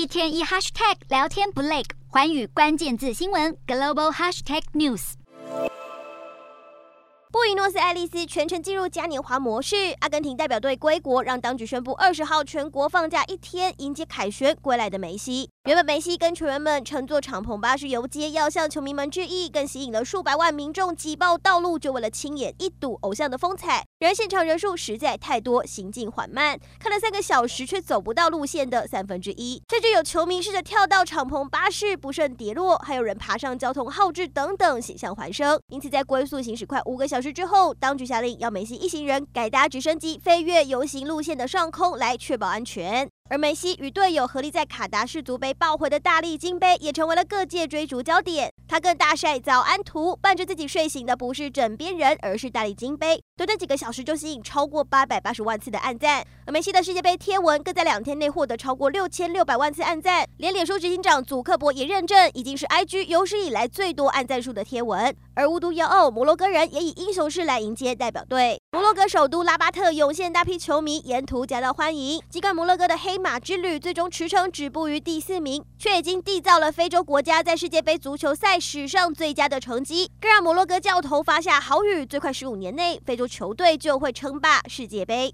一天一 hashtag 聊天不累，环宇关键字新闻 global hashtag news。布宜诺斯艾利斯全程进入嘉年华模式。阿根廷代表队归国，让当局宣布二十号全国放假一天，迎接凯旋归来的梅西。原本梅西跟球员们乘坐敞篷巴士游街，要向球迷们致意，更吸引了数百万民众挤爆道路，就为了亲眼一睹偶像的风采。然而现场人数实在太多，行进缓慢，看了三个小时却走不到路线的三分之一。甚至有球迷试着跳到敞篷巴士，不慎跌落，还有人爬上交通号志等等，险象环生。因此在龟速行驶快五个小时之后，当局下令要梅西一行人改搭直升机飞越游行路线的上空，来确保安全。而梅西与队友合力在卡达世足杯抱回的大力金杯，也成为了各界追逐焦点。他更大晒早安图，伴着自己睡醒的不是枕边人，而是大力金杯。短短几个小时就吸引超过八百八十万次的暗赞。而梅西的世界杯贴文更在两天内获得超过六千六百万次暗赞，连脸书执行长祖克伯也认证，已经是 IG 有史以来最多暗赞数的贴文。而无独有偶，摩洛哥人也以英雄式来迎接代表队。摩洛哥首都拉巴特涌现大批球迷，沿途夹道欢迎。尽管摩洛哥的黑马之旅最终驰骋止步于第四名，却已经缔造了非洲国家在世界杯足球赛史上最佳的成绩，更让摩洛哥教头发下豪语：最快十五年内，非洲球队就会称霸世界杯。